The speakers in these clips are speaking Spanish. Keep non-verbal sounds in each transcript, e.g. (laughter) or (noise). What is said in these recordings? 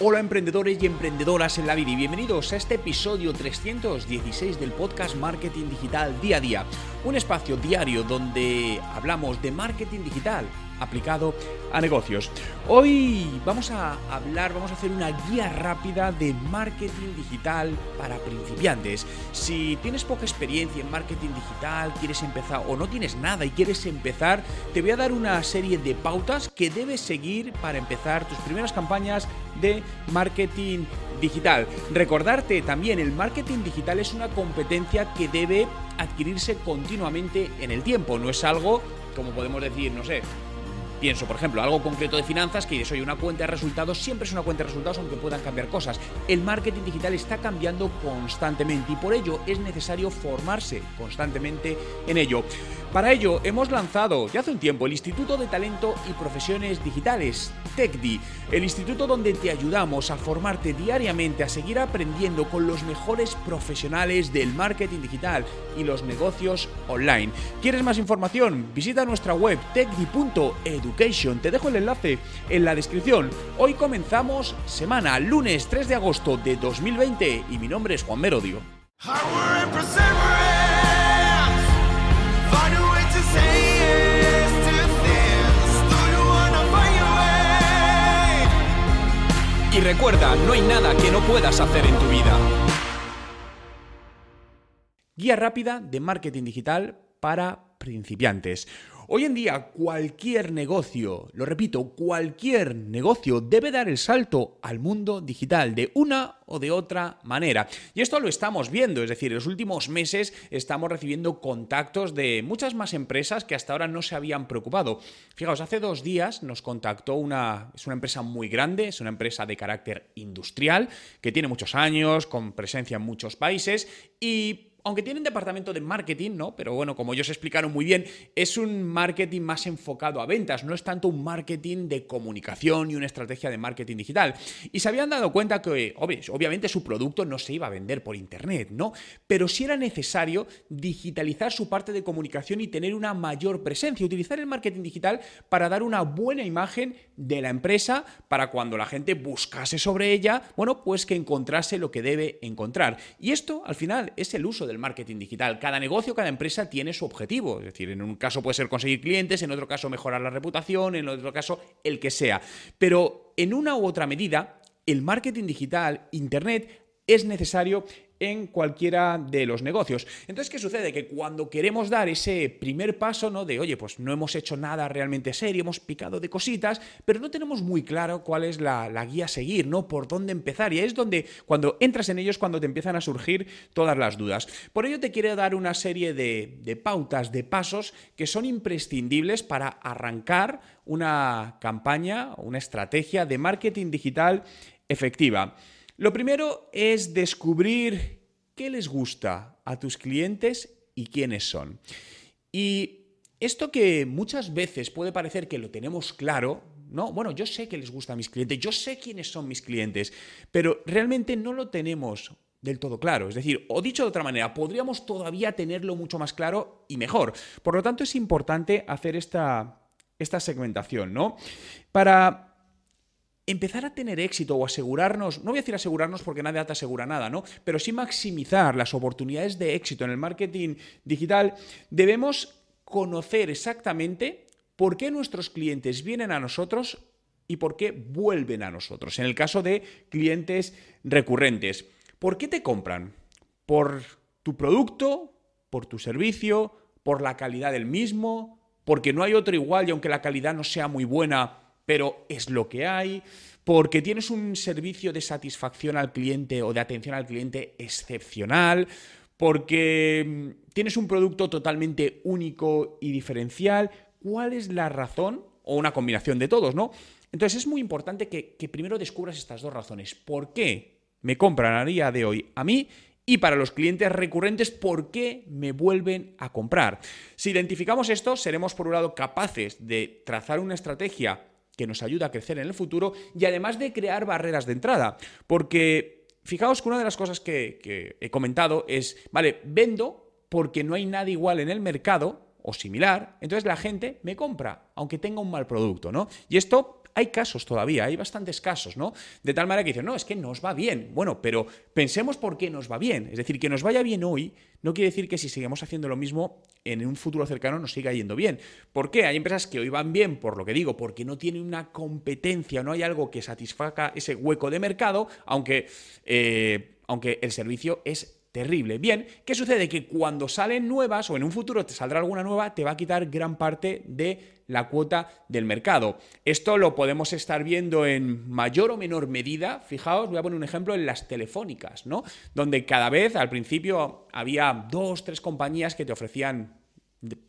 Hola emprendedores y emprendedoras en la vida y bienvenidos a este episodio 316 del podcast Marketing Digital Día a Día, un espacio diario donde hablamos de marketing digital aplicado a negocios. Hoy vamos a hablar, vamos a hacer una guía rápida de marketing digital para principiantes. Si tienes poca experiencia en marketing digital, quieres empezar o no tienes nada y quieres empezar, te voy a dar una serie de pautas que debes seguir para empezar tus primeras campañas de marketing digital. Recordarte también, el marketing digital es una competencia que debe adquirirse continuamente en el tiempo, no es algo como podemos decir, no sé, Pienso, por ejemplo, algo concreto de finanzas que dices, oye, una cuenta de resultados siempre es una cuenta de resultados aunque puedan cambiar cosas. El marketing digital está cambiando constantemente y por ello es necesario formarse constantemente en ello. Para ello hemos lanzado ya hace un tiempo el Instituto de Talento y Profesiones Digitales, TECDI, el instituto donde te ayudamos a formarte diariamente, a seguir aprendiendo con los mejores profesionales del marketing digital y los negocios online. ¿Quieres más información? Visita nuestra web tecdi.education. Te dejo el enlace en la descripción. Hoy comenzamos semana, lunes 3 de agosto de 2020 y mi nombre es Juan Merodio. Y recuerda, no hay nada que no puedas hacer en tu vida. Guía rápida de marketing digital para principiantes. Hoy en día cualquier negocio, lo repito, cualquier negocio debe dar el salto al mundo digital de una o de otra manera. Y esto lo estamos viendo, es decir, en los últimos meses estamos recibiendo contactos de muchas más empresas que hasta ahora no se habían preocupado. Fijaos, hace dos días nos contactó una, es una empresa muy grande, es una empresa de carácter industrial, que tiene muchos años, con presencia en muchos países y aunque tienen departamento de marketing, ¿no? Pero bueno, como ellos explicaron muy bien, es un marketing más enfocado a ventas, no es tanto un marketing de comunicación y una estrategia de marketing digital. Y se habían dado cuenta que, obviamente, su producto no se iba a vender por internet, ¿no? Pero sí era necesario digitalizar su parte de comunicación y tener una mayor presencia, utilizar el marketing digital para dar una buena imagen de la empresa, para cuando la gente buscase sobre ella, bueno, pues que encontrase lo que debe encontrar. Y esto, al final, es el uso de marketing digital. Cada negocio, cada empresa tiene su objetivo. Es decir, en un caso puede ser conseguir clientes, en otro caso mejorar la reputación, en otro caso el que sea. Pero en una u otra medida, el marketing digital, Internet, es necesario en cualquiera de los negocios. Entonces, ¿qué sucede? Que cuando queremos dar ese primer paso, ¿no? De, oye, pues no hemos hecho nada realmente serio, hemos picado de cositas, pero no tenemos muy claro cuál es la, guía a seguir, ¿no? Por dónde empezar. Y es donde, cuando entras en ellos, cuando te empiezan a surgir todas las dudas. Por ello te quiero dar una serie de, de pautas, de pasos que son imprescindibles para arrancar una campaña, una estrategia de marketing digital efectiva. Lo primero es descubrir qué les gusta a tus clientes y quiénes son. Y esto que muchas veces puede parecer que lo tenemos claro, no, bueno, yo sé que les gusta a mis clientes, yo sé quiénes son mis clientes, pero realmente no lo tenemos del todo claro. Es decir, o dicho de otra manera, podríamos todavía tenerlo mucho más claro y mejor. Por lo tanto, es importante hacer esta, esta segmentación, ¿no? Para empezar a tener éxito o asegurarnos, no voy a decir asegurarnos porque nadie te asegura nada, ¿no? Pero sí maximizar las oportunidades de éxito en el marketing digital, debemos conocer exactamente por qué nuestros clientes vienen a nosotros y por qué vuelven a nosotros. En el caso de clientes recurrentes, ¿por qué te compran? ¿Por tu producto? ¿Por tu servicio? ¿Por la calidad del mismo? ¿Porque no hay otro igual y aunque la calidad no sea muy buena, pero es lo que hay, porque tienes un servicio de satisfacción al cliente o de atención al cliente excepcional, porque mm, tienes un producto totalmente único y diferencial. ¿Cuál es la razón? O una combinación de todos, ¿no? Entonces es muy importante que, que primero descubras estas dos razones. ¿Por qué me compran a día de hoy a mí y para los clientes recurrentes por qué me vuelven a comprar. Si identificamos esto, seremos por un lado capaces de trazar una estrategia que nos ayude a crecer en el futuro y además de crear barreras de entrada. Porque fijaos que una de las cosas que, que he comentado es, vale, vendo porque no hay nada igual en el mercado o similar, entonces la gente me compra, aunque tenga un mal producto, ¿no? Y esto hay casos todavía, hay bastantes casos, ¿no? De tal manera que dicen, no, es que nos va bien. Bueno, pero pensemos por qué nos va bien. Es decir, que nos vaya bien hoy no quiere decir que si seguimos haciendo lo mismo en un futuro cercano nos siga yendo bien. ¿Por qué? Hay empresas que hoy van bien, por lo que digo, porque no tienen una competencia, no hay algo que satisfaga ese hueco de mercado, aunque, eh, aunque el servicio es terrible. Bien, ¿qué sucede? Que cuando salen nuevas o en un futuro te saldrá alguna nueva, te va a quitar gran parte de la cuota del mercado. Esto lo podemos estar viendo en mayor o menor medida. Fijaos, voy a poner un ejemplo en las telefónicas, ¿no? Donde cada vez al principio había dos, tres compañías que te ofrecían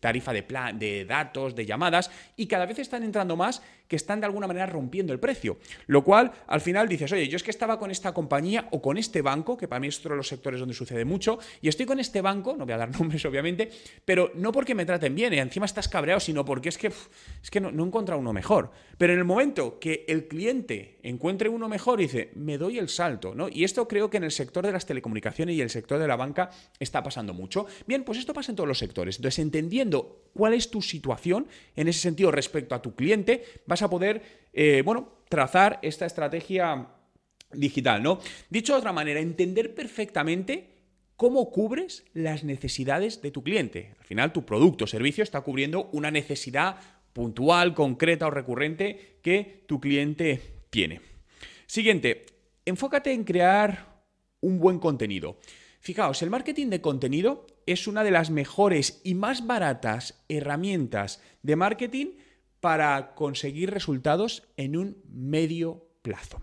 tarifa de, plan, de datos, de llamadas, y cada vez están entrando más que están de alguna manera rompiendo el precio. Lo cual, al final dices, oye, yo es que estaba con esta compañía o con este banco, que para mí es otro de los sectores donde sucede mucho, y estoy con este banco, no voy a dar (laughs) nombres obviamente, pero no porque me traten bien y encima estás cabreado, sino porque es que, es que no, no he encontrado uno mejor. Pero en el momento que el cliente encuentre uno mejor, dice, me doy el salto, ¿no? Y esto creo que en el sector de las telecomunicaciones y el sector de la banca está pasando mucho. Bien, pues esto pasa en todos los sectores. Entonces, entendiendo cuál es tu situación en ese sentido respecto a tu cliente, vas a poder, eh, bueno, trazar esta estrategia digital, ¿no? Dicho de otra manera, entender perfectamente cómo cubres las necesidades de tu cliente. Al final, tu producto o servicio está cubriendo una necesidad puntual, concreta o recurrente que tu cliente tiene. Siguiente, enfócate en crear un buen contenido. Fijaos, el marketing de contenido es una de las mejores y más baratas herramientas de marketing para conseguir resultados en un medio plazo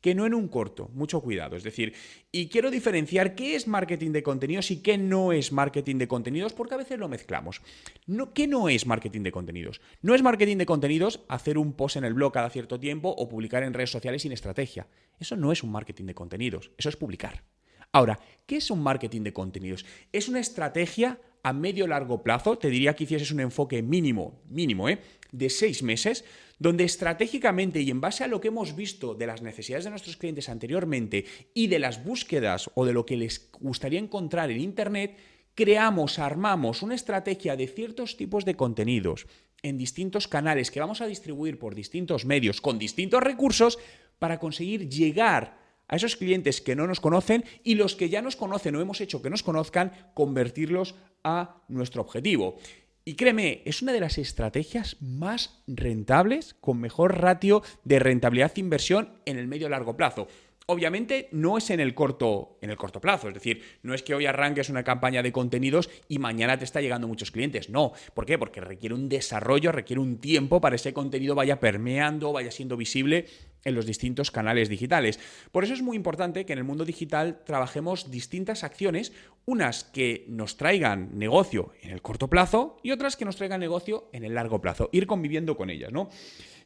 que no en un corto, mucho cuidado. Es decir, y quiero diferenciar qué es marketing de contenidos y qué no es marketing de contenidos, porque a veces lo mezclamos. No, ¿Qué no es marketing de contenidos? No es marketing de contenidos hacer un post en el blog cada cierto tiempo o publicar en redes sociales sin estrategia. Eso no es un marketing de contenidos, eso es publicar. Ahora, ¿qué es un marketing de contenidos? Es una estrategia a medio largo plazo, te diría que hicieses un enfoque mínimo, mínimo, ¿eh? de seis meses, donde estratégicamente y en base a lo que hemos visto de las necesidades de nuestros clientes anteriormente y de las búsquedas o de lo que les gustaría encontrar en Internet, creamos, armamos una estrategia de ciertos tipos de contenidos en distintos canales que vamos a distribuir por distintos medios con distintos recursos para conseguir llegar a esos clientes que no nos conocen y los que ya nos conocen o hemos hecho que nos conozcan, convertirlos a nuestro objetivo. Y créeme, es una de las estrategias más rentables, con mejor ratio de rentabilidad-inversión en el medio largo plazo. Obviamente no es en el corto, en el corto plazo, es decir, no es que hoy arranques una campaña de contenidos y mañana te está llegando muchos clientes. No, ¿por qué? Porque requiere un desarrollo, requiere un tiempo para ese contenido vaya permeando, vaya siendo visible en los distintos canales digitales. Por eso es muy importante que en el mundo digital trabajemos distintas acciones, unas que nos traigan negocio en el corto plazo y otras que nos traigan negocio en el largo plazo, ir conviviendo con ellas, ¿no?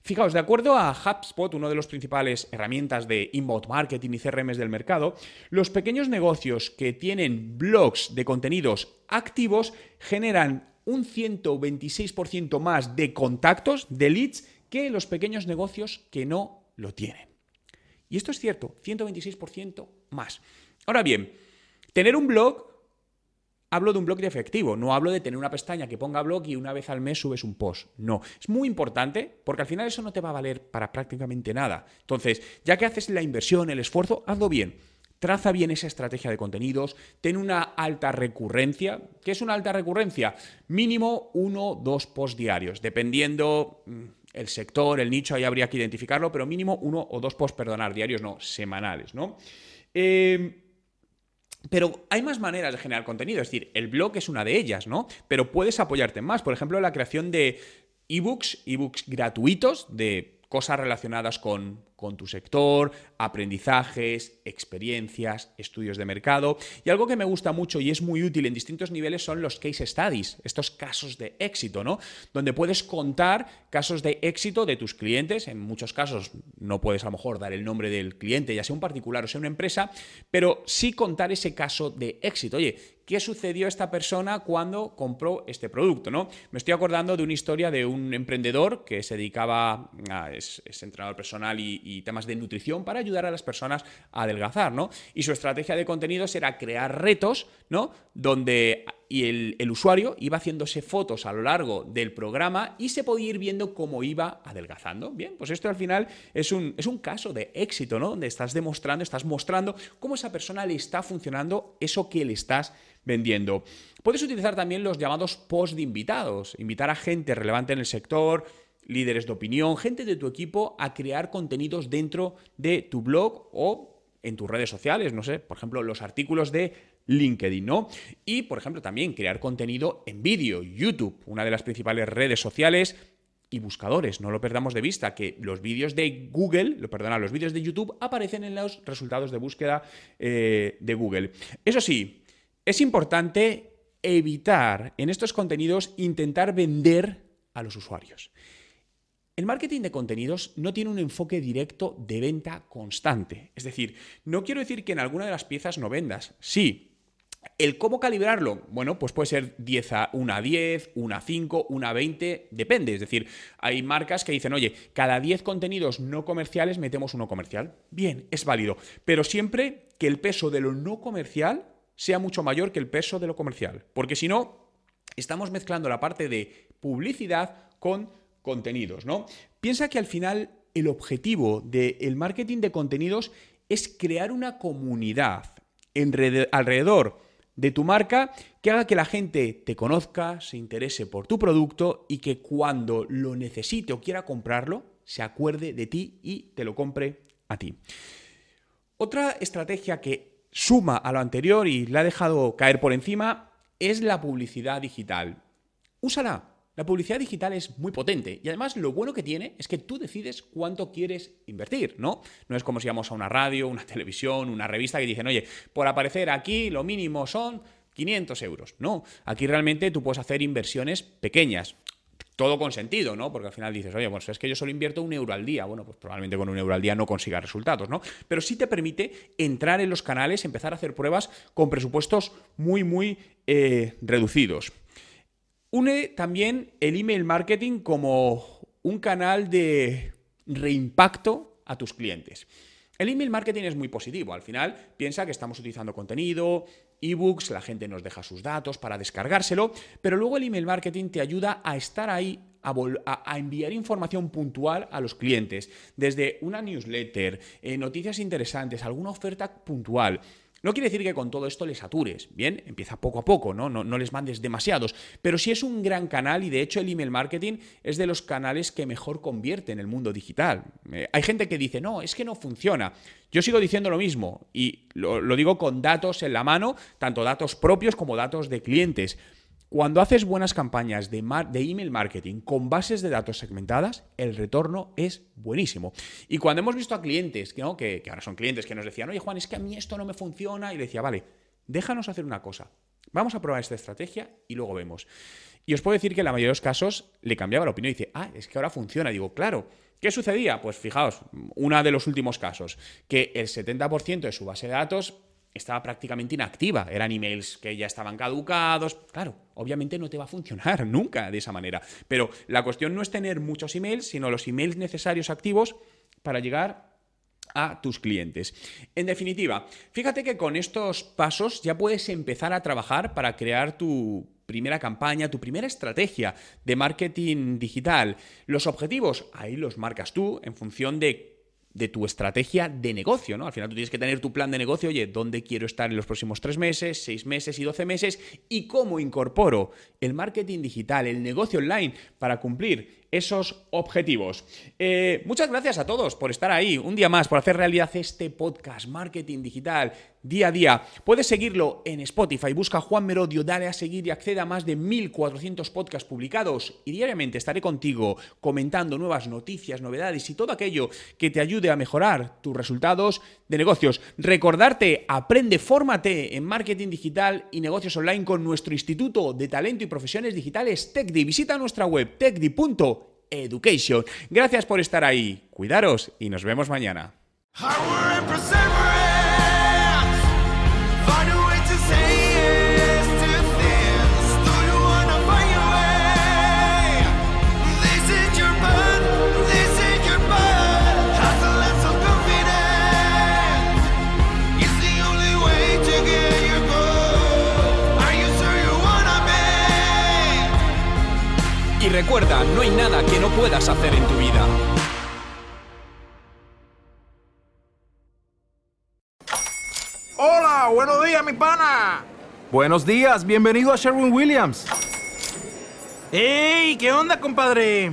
Fijaos, de acuerdo a HubSpot, uno de los principales herramientas de inbound marketing y CRMs del mercado, los pequeños negocios que tienen blogs de contenidos activos generan un 126% más de contactos, de leads, que los pequeños negocios que no lo tienen. Y esto es cierto, 126% más. Ahora bien, tener un blog hablo de un blog de efectivo, no hablo de tener una pestaña que ponga blog y una vez al mes subes un post. No, es muy importante porque al final eso no te va a valer para prácticamente nada. Entonces, ya que haces la inversión, el esfuerzo, hazlo bien. Traza bien esa estrategia de contenidos, ten una alta recurrencia. ¿Qué es una alta recurrencia? Mínimo uno dos posts diarios, dependiendo mm, el sector, el nicho, ahí habría que identificarlo, pero mínimo uno o dos posts, perdonar, diarios no, semanales, ¿no? Eh, pero hay más maneras de generar contenido, es decir, el blog es una de ellas, ¿no? Pero puedes apoyarte más. Por ejemplo, la creación de ebooks, ebooks gratuitos de cosas relacionadas con, con tu sector, aprendizajes, experiencias, estudios de mercado. Y algo que me gusta mucho y es muy útil en distintos niveles son los case studies, estos casos de éxito, ¿no? Donde puedes contar casos de éxito de tus clientes. En muchos casos no puedes a lo mejor dar el nombre del cliente, ya sea un particular o sea una empresa, pero sí contar ese caso de éxito. Oye, qué sucedió a esta persona cuando compró este producto, ¿no? Me estoy acordando de una historia de un emprendedor que se dedicaba a es, entrenador personal y, temas de nutrición para ayudar a las personas a adelgazar, ¿no? Y su estrategia de contenidos era crear retos, ¿no? Donde y el, usuario iba haciéndose fotos a lo largo del programa y se podía ir viendo cómo iba adelgazando. Bien, pues esto al final es un, es un caso de éxito, ¿no? Donde estás demostrando, estás mostrando cómo esa persona le está funcionando eso que le estás vendiendo. Puedes utilizar también los llamados post de invitados, invitar a gente relevante en el sector, líderes de opinión, gente de tu equipo a crear contenidos dentro de tu blog o en tus redes sociales, no sé, por ejemplo, los artículos de LinkedIn, ¿no? Y, por ejemplo, también crear contenido en vídeo, YouTube, una de las principales redes sociales y buscadores. No lo perdamos de vista, que los vídeos de Google, lo perdona, los vídeos de YouTube aparecen en los resultados de búsqueda eh, de Google. Eso sí, es importante evitar en estos contenidos intentar vender a los usuarios. El marketing de contenidos no tiene un enfoque directo de venta constante. Es decir, no quiero decir que en alguna de las piezas no vendas. Sí. ¿El cómo calibrarlo? Bueno, pues puede ser 10 a 1 a 10, 1 a 5, 1 a 20, depende. Es decir, hay marcas que dicen, oye, cada 10 contenidos no comerciales metemos uno comercial. Bien, es válido. Pero siempre que el peso de lo no comercial sea mucho mayor que el peso de lo comercial. Porque si no, estamos mezclando la parte de publicidad con contenidos, ¿no? Piensa que al final el objetivo del marketing de contenidos es crear una comunidad alrededor de tu marca que haga que la gente te conozca, se interese por tu producto y que cuando lo necesite o quiera comprarlo, se acuerde de ti y te lo compre a ti. Otra estrategia que suma a lo anterior y la ha dejado caer por encima es la publicidad digital. Úsala. La publicidad digital es muy potente y además lo bueno que tiene es que tú decides cuánto quieres invertir, ¿no? No es como si vamos a una radio, una (laughs) televisión, una revista que dicen, oye, por aparecer aquí lo mínimo son 500 euros. No, aquí realmente tú puedes hacer inversiones pequeñas todo con sentido, ¿no? Porque al final dices, oye, bueno, es que yo solo invierto un euro al día. Bueno, pues probablemente con un euro al día no consigas resultados, ¿no? Pero sí te permite entrar en los canales, empezar a hacer pruebas con presupuestos muy, muy eh, reducidos. Une también el email marketing como un canal de reimpacto a tus clientes. El email marketing es muy positivo. Al final, piensa que estamos utilizando contenido, ebooks, la gente nos deja sus datos para descargárselo, pero luego el email marketing te ayuda a estar ahí a, enviar información puntual a los clientes, desde una newsletter, eh, noticias interesantes, alguna oferta puntual. No quiere decir que con todo esto les satures, ¿bien? Empieza poco a poco, ¿no? ¿no? les mandes demasiados, pero sí es un gran canal y de hecho el email marketing es de los canales que mejor convierte en el mundo digital. Eh, hay gente que dice, no, es que no funciona. Yo sigo diciendo lo mismo y lo digo con datos en la mano, tanto datos propios como datos de clientes. Cuando haces buenas campañas de, email marketing con bases de datos segmentadas, el retorno es buenísimo. Y cuando hemos visto a clientes, que, ahora son clientes que nos decían, oye Juan, es que a mí esto no me funciona, y le decía, vale, déjanos hacer una cosa. Vamos a probar esta estrategia y luego vemos. Y os puedo decir que en la mayoría de los casos le cambiaba la opinión y dice, ah, es que ahora funciona. digo, claro. ¿Qué sucedía? Pues fijaos, una de los últimos casos, que el 70% de su base de datos estaba prácticamente inactiva. Eran emails que ya estaban caducados. Claro, obviamente no te va a funcionar (laughs) nunca de esa manera. Pero la cuestión no es tener muchos emails, sino los emails necesarios activos para llegar a tus clientes. En definitiva, fíjate que con estos pasos ya puedes empezar a trabajar para crear tu primera campaña, tu primera estrategia de marketing digital. Los objetivos, ahí los marcas tú en función de de tu estrategia de negocio, ¿no? Al final tú tienes que tener tu plan de negocio, oye, ¿dónde quiero estar en los próximos tres meses, seis meses y doce meses? ¿Y cómo incorporo el marketing digital, el negocio online para cumplir esos objetivos. Eh, muchas gracias a todos por estar ahí un día más, por hacer realidad este podcast, Marketing Digital, día a día. Puedes seguirlo en Spotify, busca Juan Merodio, dale a seguir y accede a más de 1400 podcasts publicados y diariamente estaré contigo comentando nuevas noticias, novedades y todo aquello que te ayude a mejorar tus resultados de negocios. Recordarte, aprende, fórmate en marketing digital y negocios online con nuestro Instituto de Talento y Profesiones Digitales TechDi. Visita nuestra web techdi.education. Gracias por estar ahí. Cuidaros y nos vemos mañana. Que no puedas hacer en tu vida. Hola, buenos días, mi pana. Buenos días, bienvenido a Sherwin Williams. ¡Ey! ¿Qué onda, compadre?